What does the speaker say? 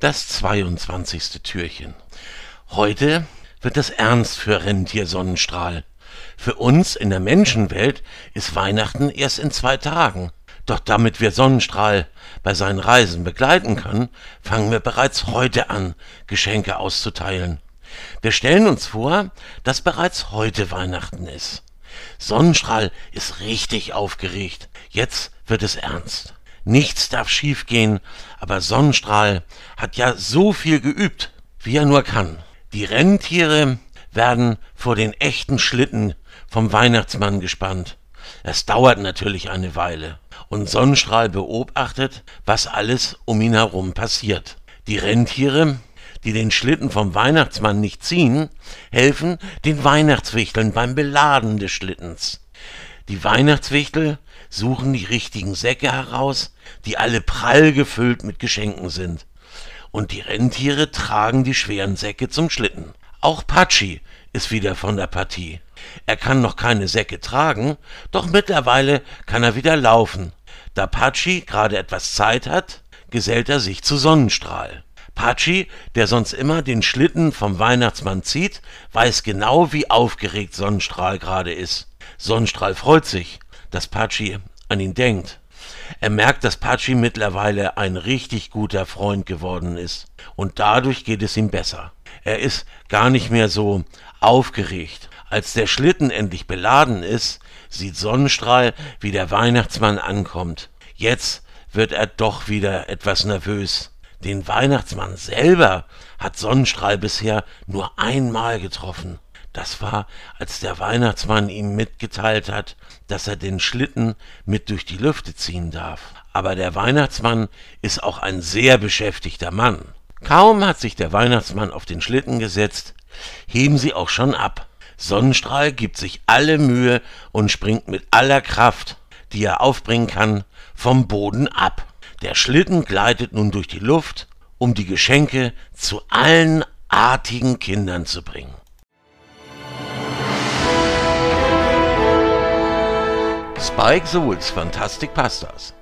Das 22. Türchen. Heute wird es ernst für Rentier Sonnenstrahl. Für uns in der Menschenwelt ist Weihnachten erst in zwei Tagen. Doch damit wir Sonnenstrahl bei seinen Reisen begleiten können, fangen wir bereits heute an, Geschenke auszuteilen. Wir stellen uns vor, dass bereits heute Weihnachten ist. Sonnenstrahl ist richtig aufgeregt. Jetzt wird es ernst. Nichts darf schiefgehen, aber Sonnenstrahl hat ja so viel geübt, wie er nur kann. Die Rentiere werden vor den echten Schlitten vom Weihnachtsmann gespannt. Es dauert natürlich eine Weile und Sonnenstrahl beobachtet, was alles um ihn herum passiert. Die Rentiere, die den Schlitten vom Weihnachtsmann nicht ziehen, helfen den Weihnachtswichteln beim Beladen des Schlittens. Die Weihnachtswichtel suchen die richtigen Säcke heraus, die alle prall gefüllt mit Geschenken sind. Und die Rentiere tragen die schweren Säcke zum Schlitten. Auch Patschi ist wieder von der Partie. Er kann noch keine Säcke tragen, doch mittlerweile kann er wieder laufen. Da Patschi gerade etwas Zeit hat, gesellt er sich zu Sonnenstrahl. Patschi, der sonst immer den Schlitten vom Weihnachtsmann zieht, weiß genau, wie aufgeregt Sonnenstrahl gerade ist. Sonnenstrahl freut sich, dass Patschi an ihn denkt. Er merkt, dass Patschi mittlerweile ein richtig guter Freund geworden ist. Und dadurch geht es ihm besser. Er ist gar nicht mehr so aufgeregt. Als der Schlitten endlich beladen ist, sieht Sonnenstrahl, wie der Weihnachtsmann ankommt. Jetzt wird er doch wieder etwas nervös. Den Weihnachtsmann selber hat Sonnenstrahl bisher nur einmal getroffen. Das war, als der Weihnachtsmann ihm mitgeteilt hat, dass er den Schlitten mit durch die Lüfte ziehen darf. Aber der Weihnachtsmann ist auch ein sehr beschäftigter Mann. Kaum hat sich der Weihnachtsmann auf den Schlitten gesetzt, heben sie auch schon ab. Sonnenstrahl gibt sich alle Mühe und springt mit aller Kraft, die er aufbringen kann, vom Boden ab. Der Schlitten gleitet nun durch die Luft, um die Geschenke zu allen artigen Kindern zu bringen. Spike Souls Fantastic Pastas